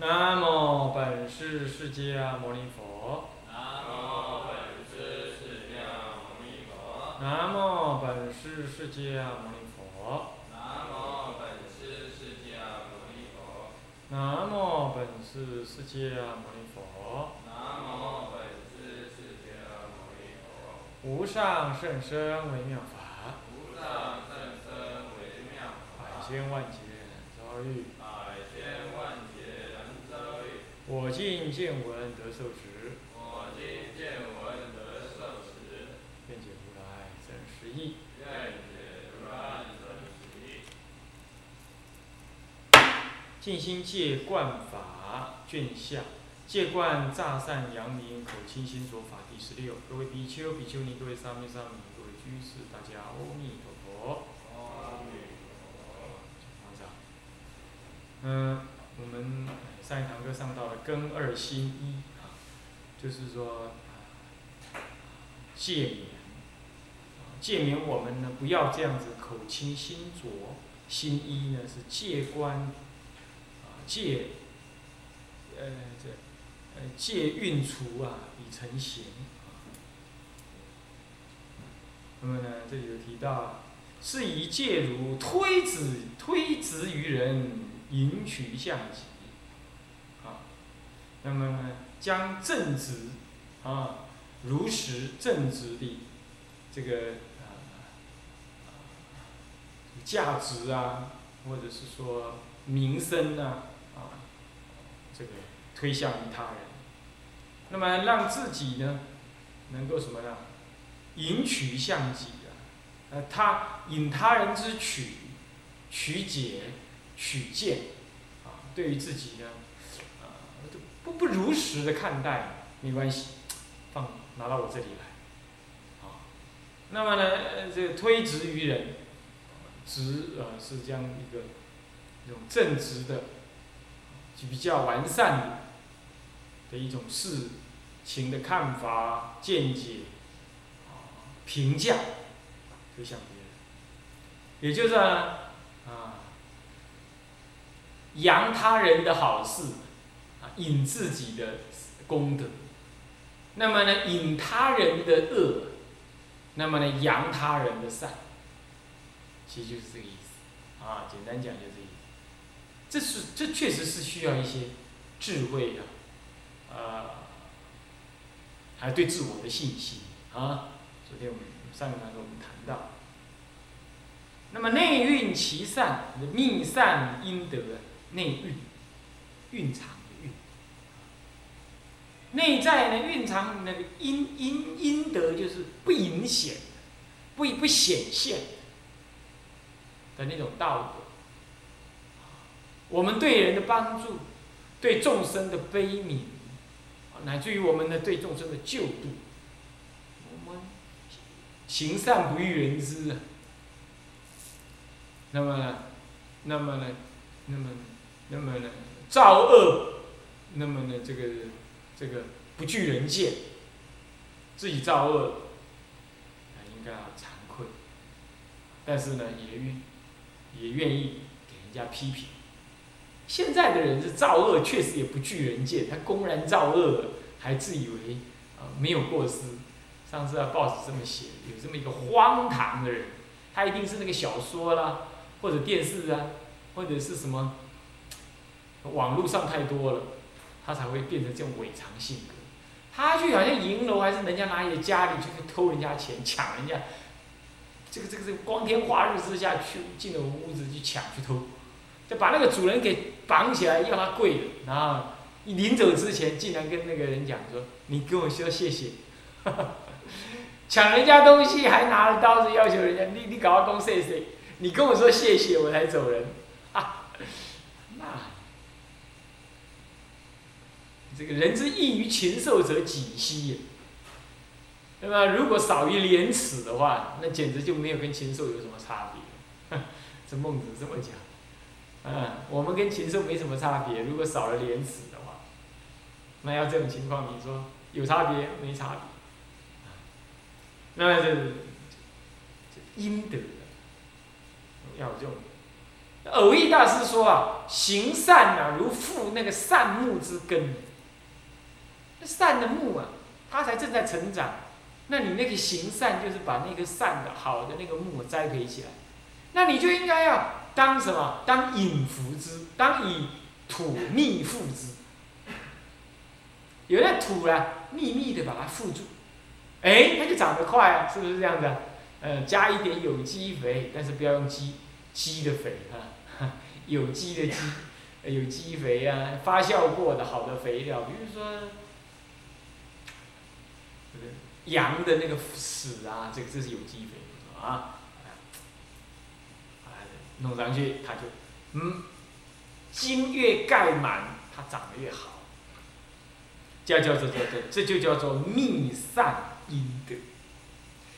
南无本师释迦牟尼佛。南无本师释迦牟尼佛。南无本师释迦牟尼佛。南无本师释迦牟尼佛。南无本师释迦牟尼佛。南无本师释迦牟尼佛。无上甚深微妙法，无上甚深微妙百法，千万劫遭遇。我今见闻得受持，我今见闻得受持，愿解如来真实义。愿解如来真实义。静心戒观法卷下，戒观诈善扬名口清心说法第十六。各位比丘、比丘尼，各位沙弥、沙弥，各位居士，大家阿弥陀佛。阿弥陀佛。嗯，我们上一堂课上到了根二心一啊，就是说戒勉，戒勉我们呢不要这样子口清心浊，心一呢是戒观啊戒，呃这呃戒运除啊以成形。那么呢这里有提到。是以戒如推子推直于人，迎取向己，啊，那么呢，将正直啊，如实正直的这个啊价值啊，或者是说名声啊，啊，这个推向于他人，那么让自己呢，能够什么呢？迎取向己啊，呃，他引他人之取，取解，取见，啊，对于自己呢，啊，不不如实的看待，没关系，放拿到我这里来，啊，那么呢，这个推直于人，直呃是这样一个一种正直的，就比较完善的一种事情的看法、见解、评价。推向别人，也就是，扬他人的好事，啊，引自己的功德，那么呢，引他人的恶，那么呢，扬他人的善，其实就是这个意思，啊，简单讲就这个意思。这是这确实是需要一些智慧的，呃，还对自我的信心啊。昨天我们上个堂课我们谈到，那么内蕴其善，命善因德，内蕴，蕴藏的蕴，内在呢蕴藏那个阴阴阴德，就是不明显，不不显现的那种道德。我们对人的帮助，对众生的悲悯，乃至于我们的对众生的救度，我们行善不欲人知啊。那么呢，那么呢，那么，那么呢，造恶，那么呢，这个这个不惧人见，自己造恶，应该要惭愧，但是呢，也愿也愿意给人家批评。现在的人是造恶，确实也不惧人见，他公然造恶，还自以为啊、没有过失。上次啊，报纸这么写，有这么一个荒唐的人，他一定是那个小说啦，或者电视啊，或者是什么网络上太多了，他才会变成这种伪常性格。他去好像银楼，还是人家哪里的家里去偷人家钱，抢人家，这个这个这个光天化日之下去进了屋子去抢去偷。就把那个主人给绑起来，要他跪，然后临走之前，竟然跟那个人讲说：“你跟我说谢谢。” 抢人家东西还拿着刀子要求人家，你你搞我讲谢谢，你跟我说谢谢我才走人，啊，那这个人之异于禽兽者几希？对吧？如果少于廉耻的话，那简直就没有跟禽兽有什么差别。这孟子这么讲。嗯，我们跟禽兽没什么差别。如果少了廉耻的话，那要这种情况，你说有差别没差别？那这这阴德要有这种，偶益大师说啊，行善啊，如覆那个善木之根。那善的木啊，它才正在成长。那你那个行善，就是把那个善的好的那个木栽培起来。那你就应该要当什么？当引福之，当以土密覆之。有那土啊，密密的把它覆住，哎，它就长得快啊，是不是这样子？呃，加一点有机肥，但是不要用鸡鸡的肥哈，有机的鸡，有机肥啊，发酵过的好的肥料，比如说羊的那个屎啊，这个这是有机肥啊，弄上去它就嗯，茎越盖满，它长得越好。叫叫做叫做，这就叫做密散阴德。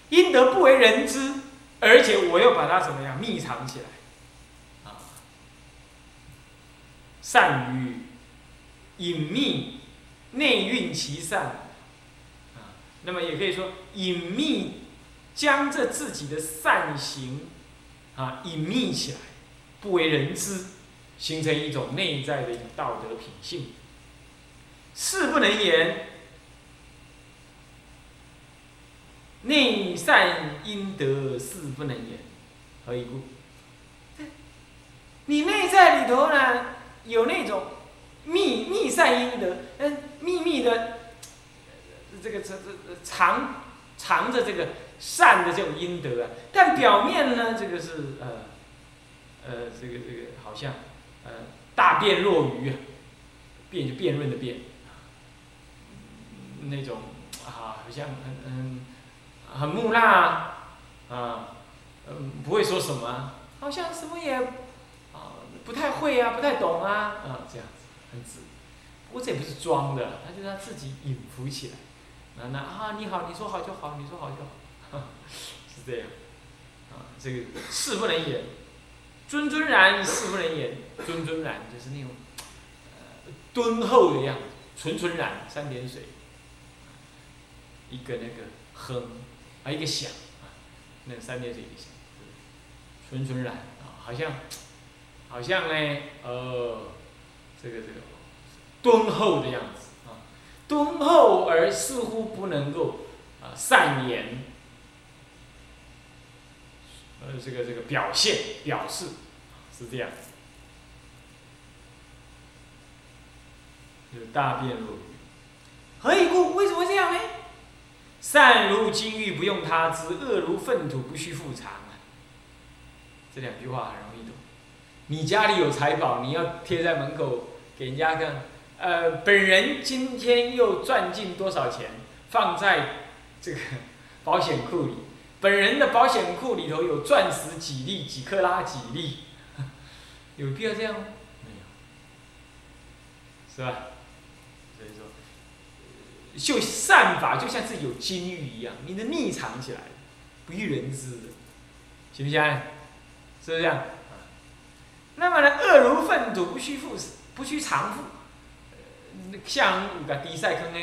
阴德不为人知，而且我又把它怎么样密藏起来，啊，善于隐秘内蕴其善，那么也可以说隐秘将这自己的善行啊隐秘起来，不为人知，形成一种内在的一种道德品性。事不能言，内善应得，事不能言，何以故？你内在里头呢，有那种秘秘善应得，嗯，秘密的这个这这藏藏着这个善的这种阴德啊，但表面呢，这个是呃呃这个这个好像呃大辩若愚啊，辩就辩论的辩。那种啊，好像很很很木讷啊，啊嗯，不会说什么，好像什么也啊不太会啊，不太懂啊，啊这样子很直。不过这也不是装的，他就是他自己隐伏起来。那那啊，你好，你说好就好，你说好就好，是这样。啊，这个事不能言，谆谆然事不能言，谆谆然就是那种呃敦厚的样子，纯纯然三点水。一个那个哼，啊一个响，啊，那三点水一个响，纯纯然啊，好像，好像呢，呃，这个这个敦厚的样子，敦厚而似乎不能够啊善言，呃这个这个表现表示是这样，有大辩论，何以故？为什么这样呢？善如金玉不用他知，恶如粪土不须复藏啊。这两句话很容易懂。你家里有财宝，你要贴在门口给人家看。呃，本人今天又赚进多少钱，放在这个保险库里。本人的保险库里头有钻石几粒，几克拉几粒，有必要这样吗？没有，是吧？所以说就善法就像是有金玉一样，你的秘藏起来，不欲人知，行不行？是不是这样？那么呢，恶如粪土，不须复，不须偿复。像有个低赛坑呢，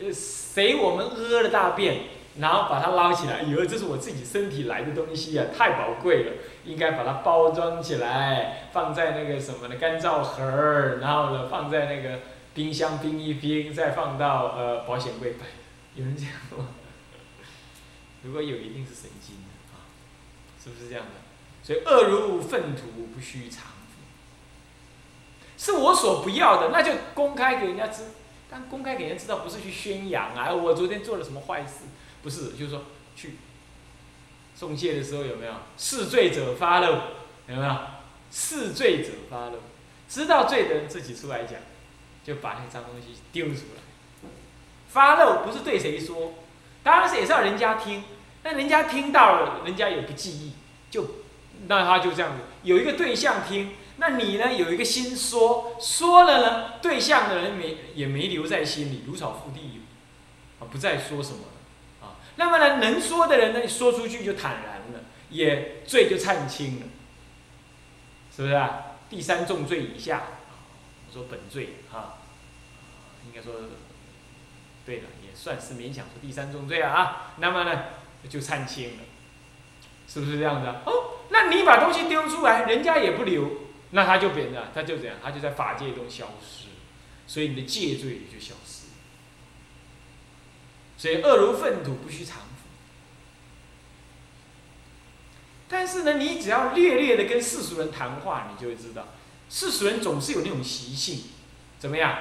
呃，谁我们屙了大便，然后把它捞起来，以为这是我自己身体来的东西啊，太宝贵了，应该把它包装起来，放在那个什么的干燥盒儿，然后呢，放在那个。冰箱冰一冰，再放到呃保险柜，有人这样吗？如果有，一定是神经的啊，是不是这样的？所以恶如粪土，不须藏。是我所不要的，那就公开给人家知。但公开给人家知道，不是去宣扬啊！我昨天做了什么坏事？不是，就是说去送戒的时候有没有？是罪者发漏，有没有？是罪者发漏，知道罪的人自己出来讲。就把那脏东西丢出来，发漏不是对谁说，当然是也是要人家听，那人家听到了，人家也不记忆，就那他就这样子，有一个对象听，那你呢有一个心说，说了呢，对象的人没也没留在心里，如草覆地，啊，不再说什么了，啊，那么呢能说的人呢，说出去就坦然了，也罪就忏清了，是不是啊？第三重罪以下。我说本罪啊，应该说，对了，也算是勉强说第三重罪啊。那么呢，就忏清了，是不是这样子啊？哦，那你把东西丢出来，人家也不留，那他就变了，他就怎样？他就在法界中消失，所以你的戒罪也就消失。所以恶如粪土，不须常服。但是呢，你只要略略的跟世俗人谈话，你就会知道，世俗人总是有那种习性，怎么样？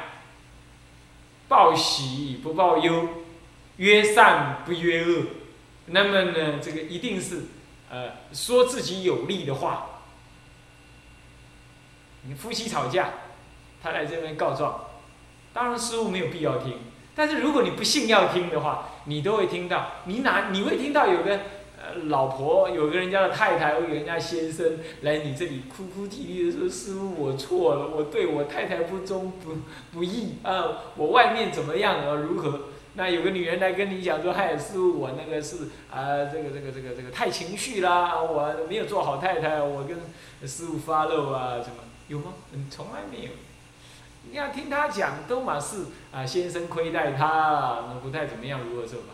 报喜不报忧，约善不约恶。那么呢，这个一定是，呃，说自己有利的话。你夫妻吵架，他来这边告状，当然师傅没有必要听。但是如果你不信要听的话，你都会听到。你哪你会听到有个呃老婆，有个人家的太太，或有人家先生来你这里哭哭啼啼的说：“师傅，我错了，我对我太太不忠不不义啊，我外面怎么样啊？如何？”那有个女人来跟你讲说：“嗨，师傅，我那个是啊，这个这个这个这个太情绪啦，我没有做好太太，我跟师傅发漏啊，什么有吗？嗯，从来没有。”你要听他讲，都嘛是啊，先生亏待他，那不太怎么样，如何做吧？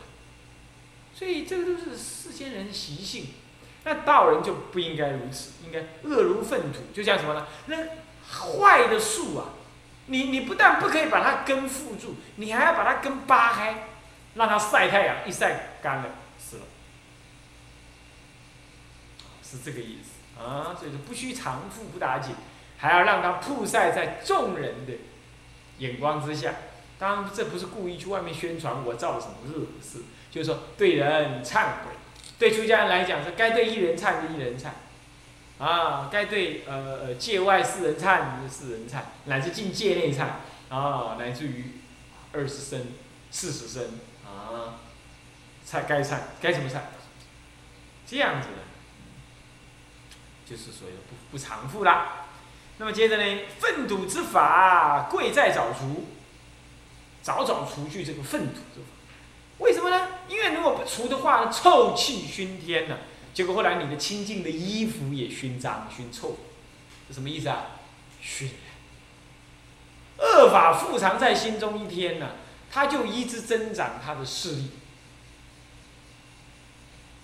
所以这个都是世间人习性，那道人就不应该如此，应该恶如粪土，就像什么呢？那坏的树啊，你你不但不可以把它根缚住，你还要把它根扒开，让它晒太阳，一晒干了，死了，是这个意思啊。所以说不需常覆不打紧。还要让它曝晒在众人的眼光之下，当然这不是故意去外面宣传我造了什么恶事，就是说对人忏悔，对出家人来讲是该对一人忏就一人忏，啊，该对呃呃界外四人忏就四人忏，乃至进界内忏，啊，乃至于二十声、四十声。啊，忏该忏该怎么忏，这样子的，就是所谓的不不偿付啦。那么接着呢，粪土之法贵在早除，早早除去这个粪土之法。为什么呢？因为如果不除的话，臭气熏天呢，结果后来你的清净的衣服也熏脏熏臭，这什么意思啊？熏。恶法复藏在心中一天呢，他就一直增长他的势力，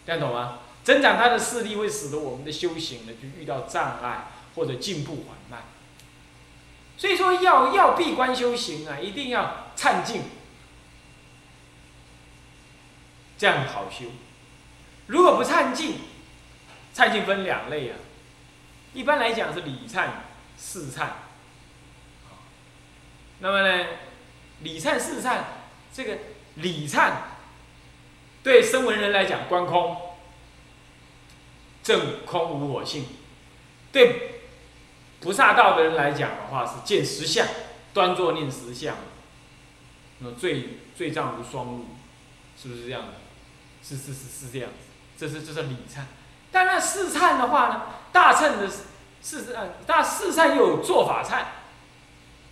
这样懂吗？增长他的势力会使得我们的修行呢，就遇到障碍。或者进步缓，所以说要要闭关修行啊，一定要忏净，这样好修。如果不忏净，忏净分两类啊，一般来讲是礼忏、事忏。那么呢，礼忏、事忏，这个礼忏对声闻人来讲，观空，正空无我性，对。菩萨道的人来讲的话，是见实相，端坐念实相，那罪罪障如双目，是不是这样的？是是是是这样子，这是这是礼忏。但那四忏的话呢，大忏的四呃大四忏又有做法忏，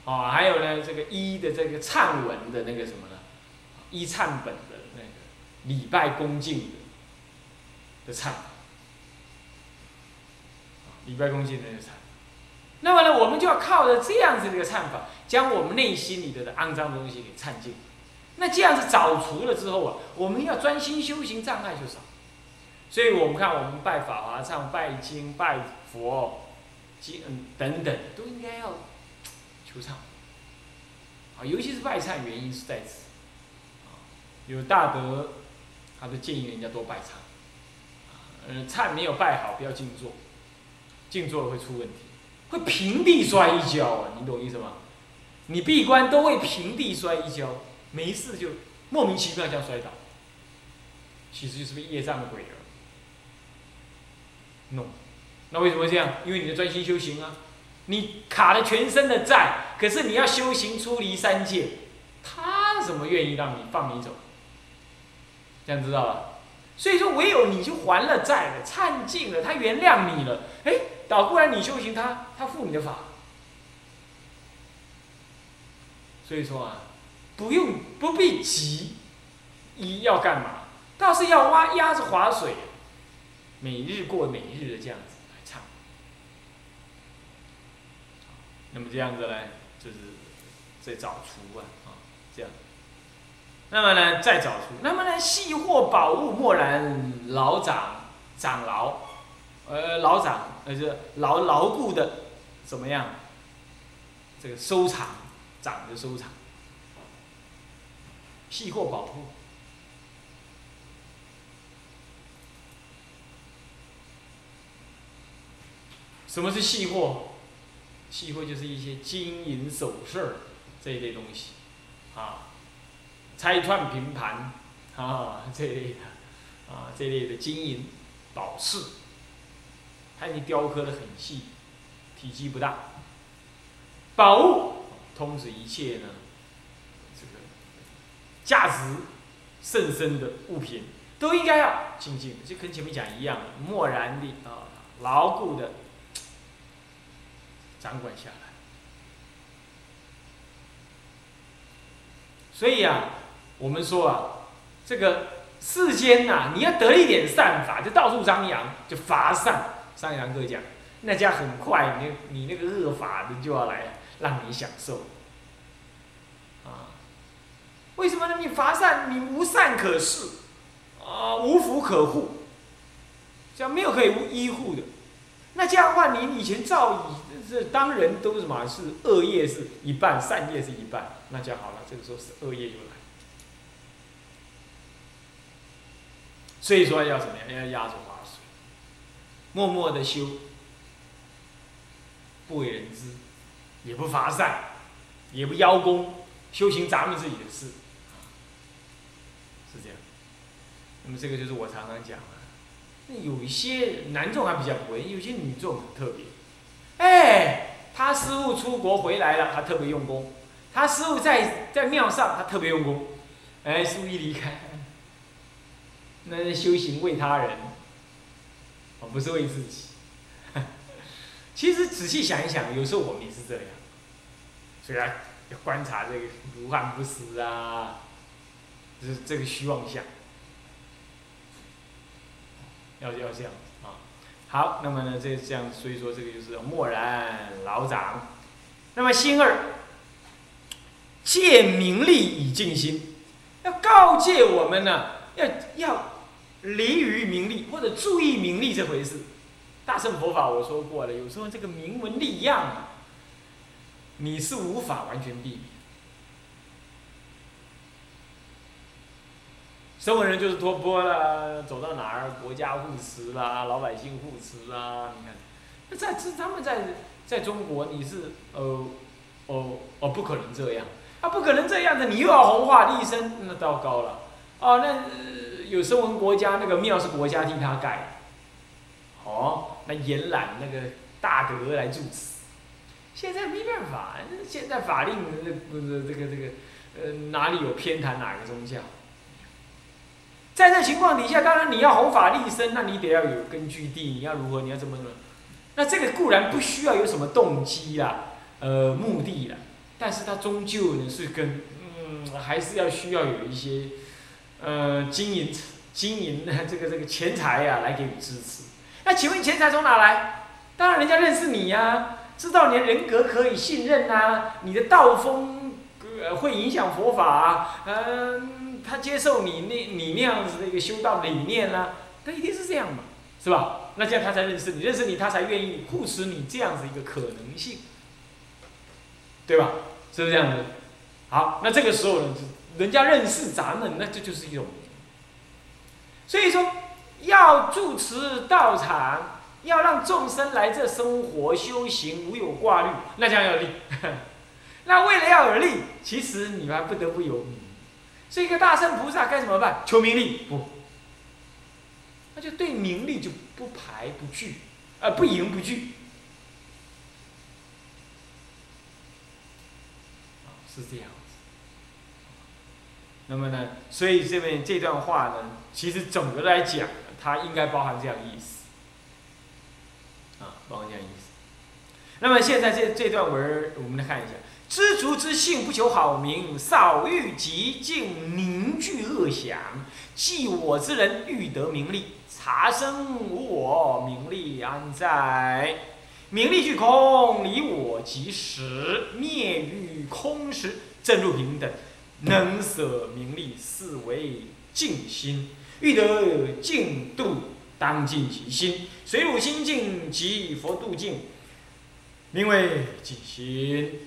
哦，还有呢这个一的这个忏文的那个什么呢？一忏本的那个礼拜恭敬的的忏，礼拜恭敬的那个忏。那么呢，我们就要靠着这样子的一个忏法，将我们内心里的肮脏东西给忏净。那这样子早除了之后啊，我们要专心修行，障碍就少。所以我们看，我们拜法华忏、拜经、拜佛、经嗯等等，都应该要求忏。啊，尤其是拜忏，原因是在此。有大德，他都建议人家多拜忏。嗯，忏没有拜好，不要静坐，静坐了会出问题。会平地摔一跤啊！你懂意思吗？你闭关都会平地摔一跤，没事就莫名其妙这样摔倒，其实就是被业障的鬼儿弄。那为什么这样？因为你的专心修行啊，你卡了全身的债，可是你要修行出离三界，他怎么愿意让你放你走？这样知道吧？所以说，唯有你就还了债了，忏尽了，他原谅你了，哎。倒过来，你修行他，他负你的法，所以说啊，不用不必急，一要干嘛？倒是要挖压着划水，每日过每日的这样子来唱。那么这样子呢，就是在找出啊，啊，这样。那么呢，再找出，那么呢，细货宝物，莫然老长长老。呃，老长，呃，就牢牢固的怎么样？这个收藏，长的收藏，细货宝物。什么是细货？细货就是一些金银首饰这一类东西，啊，拆串平盘，啊，这一类的，啊，这类的金银宝饰，它已经雕刻的很细，体积不大。宝物通指一切呢，这个价值甚深的物品，都应该要静静，就跟前面讲一样，默然的啊，牢固的。掌管下来，所以啊，我们说啊，这个世间呐，你要得一点善法，就到处张扬，就法善。上一堂课讲，那家很快，你你那个恶法的就要来让你享受。啊，为什么呢？你法善，你无善可施，啊，无福可护，这样没有可以依护的。那这样的话，你以前造以。这当人都什么？是恶业是一半，善业是一半。那就好了，这个时候是恶业又来。所以说要怎么样？要压着花水，默默的修，不为人知，也不发善，也不邀功，修行咱们自己的事，是这样。那么这个就是我常常讲的。那有一些男众还比较不会，有些女众很特别。哎，他师傅出国回来了，他特别用功；他师傅在在庙上，他特别用功。哎，师傅一离开，那是修行为他人，哦，不是为自己。其实仔细想一想，有时候我们也是这样。所以要观察这个如幻不实啊，就是这个虚妄相，要要这样啊。好，那么呢，这这样，所以说这个就是默然老长。那么心二，借名利以静心，要告诫我们呢，要要离于名利或者注意名利这回事。大乘佛法我说过了，有时候这个名闻利养，你是无法完全避免。生活人就是托钵啦，走到哪儿国家护持啦，老百姓护持啦，你看，那在这他们在在中国你是呃哦哦不可能这样，啊不可能这样的，你又要弘化立身，那糟糕了，哦那有声闻国家那个庙是国家替他盖的，哦那延揽那个大德来住持，现在没办法，现在法令这不是这个这个呃哪里有偏袒哪个宗教？在这情况底下，当然你要弘法立身，那你得要有根据地，你要如何，你要怎么怎么。那这个固然不需要有什么动机啦，呃，目的啦，但是它终究呢是跟，嗯，还是要需要有一些，呃，经营、经营的这个这个钱财呀来给你支持。那请问钱财从哪来？当然人家认识你呀，知道你的人格可以信任呐，你的道风呃会影响佛法，嗯。他接受你那，你那样子的一个修道理念啦，他一定是这样嘛，是吧？那这样他才认识你，认识你，他才愿意护持你这样子一个可能性，对吧？是不是这样子？好，那这个时候呢，人家认识咱们，那这就是一种。所以说，要住持道场，要让众生来这生活修行，无有挂虑，那将要利。那为了要有利，其实你还不得不有。这个大圣菩萨该怎么办？求名利不？那就对名利就不排不拒，呃，不迎不拒。是这样。那么呢？所以这边这段话呢，其实总的来讲，它应该包含这样意思。啊，包含这样意思。那么现在这这段文我们来看一下。知足之性不求好名，少欲极静凝聚恶想。既我之人欲得名利，察生无我，名利安在？名利俱空，离我即实，灭于空时，正入平等。能舍名利，是为静心。欲得净度当尽其心，水乳心净即佛度净，名为净心。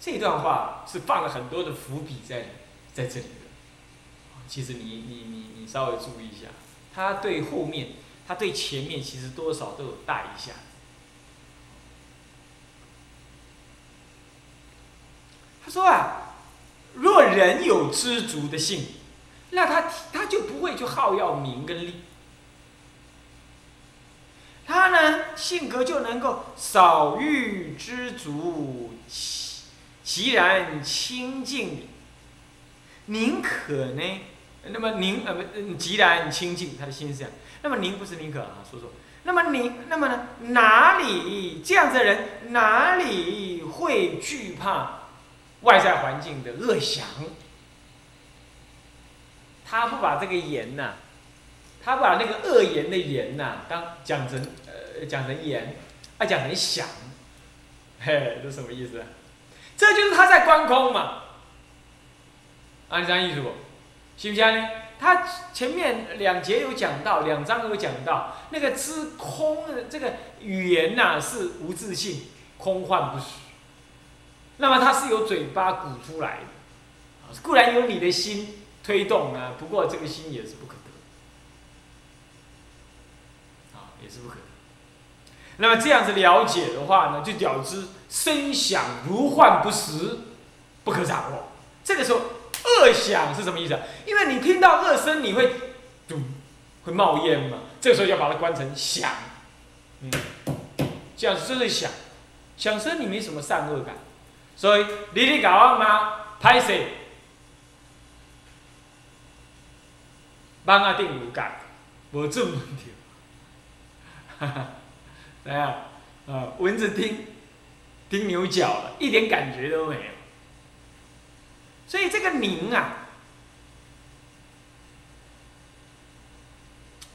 这段话是放了很多的伏笔在在这里的。其实你你你你稍微注意一下，他对后面，他对前面其实多少都有带一下。他说啊，若人有知足的性，那他他就不会去好要名跟利，他呢性格就能够少欲知足，其其然清净，宁可呢？那么宁呃不，既然清净，他的心是这样。那么宁不是宁可啊，说说。那么宁，那么呢？哪里这样子的人，哪里会惧怕外在环境的恶想？他不把这个言呐，他把那个恶言的言呐，当讲成呃讲成言，啊讲成想，嘿，这什么意思？这就是他在观空嘛。按这样意思不？行不行呢？他前面两节有讲到，两章有讲到，那个知空的这个语言呐是无自性，空幻不实。那么它是由嘴巴鼓出来的，固然有你的心推动啊，不过这个心也是不可得，啊，也是不可得。那么这样子了解的话呢，就了知声响如幻不实，不可掌握。这个时候。恶响是什么意思？因为你听到恶声，你会嘟，会冒烟嘛。这个时候要把它关成响，嗯，这样子就是响，响声你没什么善恶感，所以你你搞啊吗？拍谁？帮啊定有感，我这么听，哈哈，来啊，啊，蚊子听，听牛角了，一点感觉都没有。所以这个宁啊，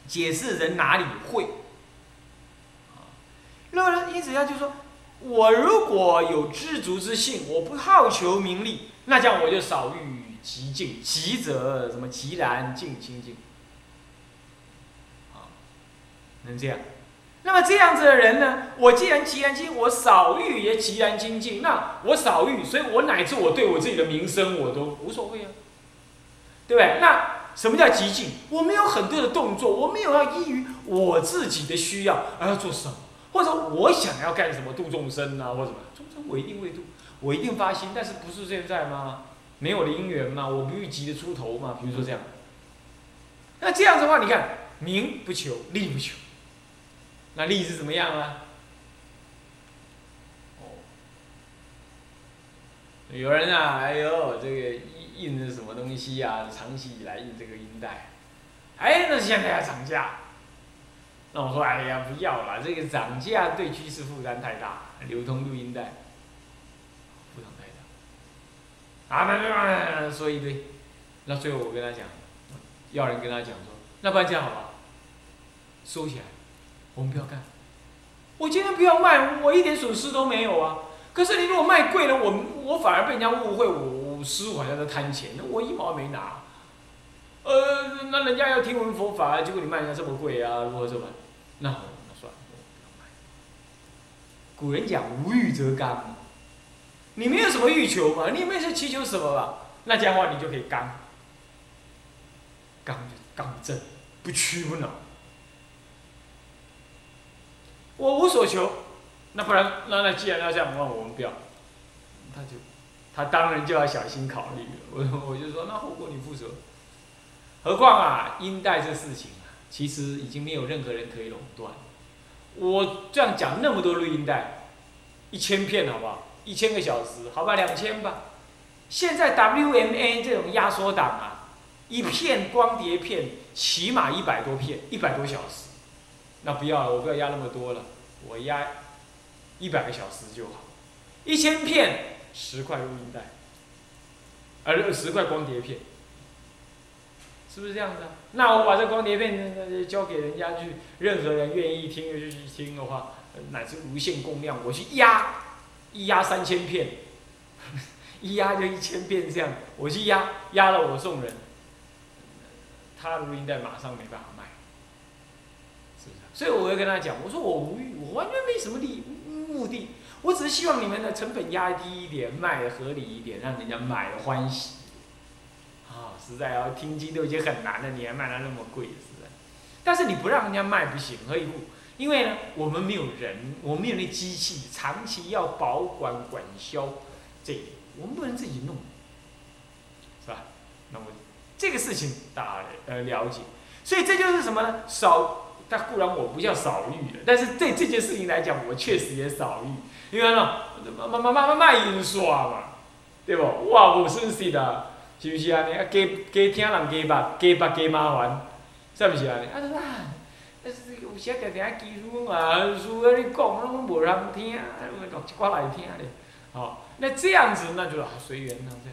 解释人哪里会啊那么因此他就说，我如果有知足之性，我不好求名利，那这样我就少欲极静，极则什么极然静清净，啊，能这样。那么这样子的人呢？我既然极然精，我少欲也极然精进。那我少欲，所以我乃至我对我自己的名声我都无所谓啊，对不对？那什么叫极静？我没有很多的动作，我没有要依于我自己的需要而要做什么，或者我想要干什么度众生啊，或者什么众生我一定会度，我一定发心，但是不是现在吗？没有了因缘嘛，我不欲急的出头嘛。比如说这样，那这样的话，你看名不求，利不求。那利是怎么样啊？哦，有人啊，哎呦，这个印印的什么东西啊？长期以来印这个音带，哎，那现在要涨价。那我说，哎呀，不要了，这个涨价对居士负担太大，流通录音带负担太大。啊，那那说一堆，那最后我跟他讲，要人跟他讲说，那不然这样好吧，收起来。我们不要干，我今天不要卖，我一点损失都没有啊。可是你如果卖贵了，我我反而被人家误会，我师傅好像在贪钱，那我一毛没拿。呃，那人家要听闻佛法，结果你卖人家这么贵啊，如何这么？那好，那算了，不要卖。古人讲无欲则刚，你没有什么欲求嘛，你没有祈求什么吧？那这样的话，你就可以刚，刚就刚正，不屈不挠。我无所求，那不然那那既然要这样，那我们不要，他就他当然就要小心考虑了。我我就说那后果你负责。何况啊，音带这事情啊，其实已经没有任何人可以垄断。我这样讲那么多录音带，一千片好不好？一千个小时，好吧，两千吧。现在 WMA 这种压缩档啊，一片光碟片起码一百多片，一百多小时。那不要了，我不要压那么多了，我压一百个小时就好，一千片十块录音带，而十块光碟片，是不是这样子啊？那我把这光碟片交给人家去，任何人愿意听就去听的话，乃至无限供量，我去压一压三千片，一压就一千片这样，我去压压了我送人，他录音带马上没办法卖，是不是？所以我会跟他讲，我说我无欲，我完全没什么利目的，我只是希望你们的成本压低一点，卖的合理一点，让人家买的欢喜。实在要听经都已经很难了，你还卖它那么贵，实在。但是你不让人家卖不行，何以故？因为呢，我们没有人，我们有那机器，长期要保管管销，这一点我们不能自己弄，是吧？那么这个事情大呃了解，所以这就是什么呢？少，但固然我不叫少欲的，但是对这件事情来讲，我确实也少欲，因为呢，卖卖卖卖卖印刷嘛，对不？哇，无损失的。是毋是安尼？啊，加加听人加捌，加捌加麻烦，是毋是安尼？啊，啦，但是有时定定技术嘛，术啊，你讲拢无人听，录一寡来听咧。好，那这样子那就随缘了这。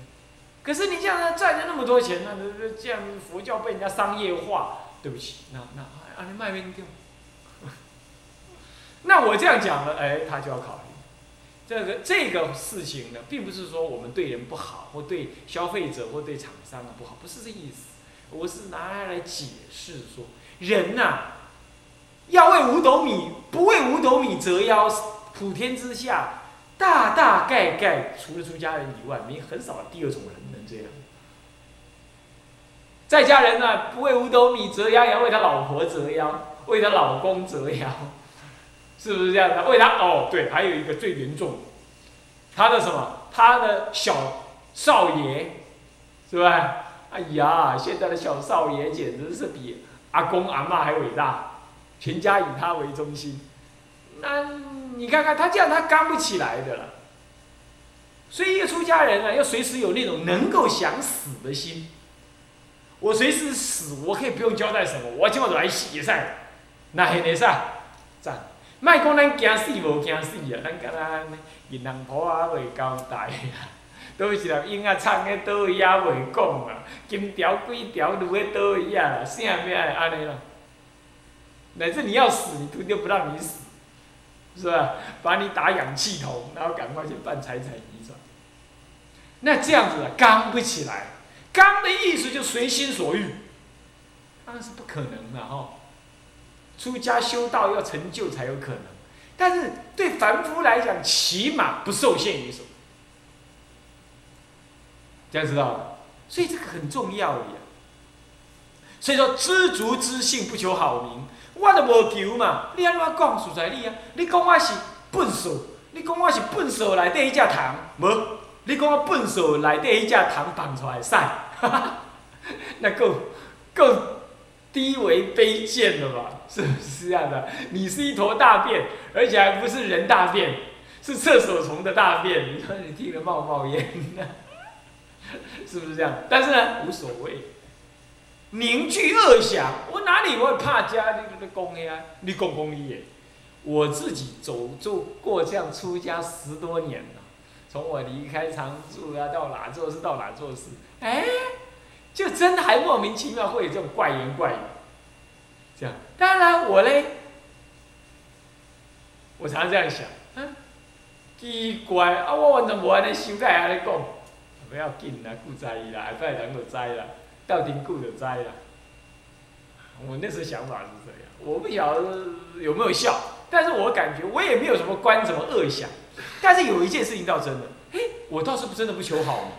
可是你这样赚了那么多钱，那那这样佛教被人家商业化，对不起，那那啊你卖不掉。那我这样讲了，哎，他就要考虑。这个这个事情呢，并不是说我们对人不好，或对消费者或对厂商啊不好，不是这意思。我是拿来解释说，人呐，要为五斗米，不为五斗米折腰。普天之下，大大概概除了出家人以外，没很少第二种人能这样。在家人呢，不为五斗米折腰，也要为他老婆折腰，为他老公折腰。是不是这样的？为他哦，对，还有一个最严重，他的什么？他的小少爷，是吧？哎呀，现在的小少爷简直是比阿公阿妈还伟大，全家以他为中心。那你看看他这样，他干不起来的了。所以一个出家人啊，要随时有那种能够想死的心。我随时死，我可以不用交代什么，我今晚就来死噻，那还得噻，赞。莫讲咱惊死无惊死啊！咱敢若银行婆啊未交代啊，倒是人婴仔藏个倒位啊未讲啊，金条几条落个倒位啊，啥物啊安尼咯？乃至你要死，你徒弟不让你死，是吧？把你打氧气筒，然后赶快去办财产遗转。那这样子啊，刚不起来。刚的意思就随心所欲，当然是不可能的哈。出家修道要成就才有可能，但是对凡夫来讲，起码不受限于什么，这样知道了。所以这个很重要呀。所以说，知足知性，不求好名。我都无求嘛，你安怎讲？实在你啊，你讲我是笨手，你讲我是笨手内底一只虫，无？你讲我笨手内底一只虫放出来使，那够够。低为卑贱了吧？是不是这样的？你是一坨大便，而且还不是人大便，是厕所虫的大便。你说你听了冒冒烟，是不是这样？但是呢，无所谓。凝聚恶想，我哪里会怕家里的公呀？你公公义，我自己走做过这样出家十多年了，从我离开常住啊，到哪做事到哪做事，哎。就真的还莫名其妙会有这种怪言怪语，这样。当然我嘞，我常常这样想，嗯，奇怪啊，我完全无安尼想，该安尼讲，不要紧啦，顾在意啦，还快人就知啦，到底顾就知啦。我那时候想法是这样，我不晓得有没有效，但是我感觉我也没有什么关什么恶想，但是有一件事情倒真的，嘿，我倒是真的不求好。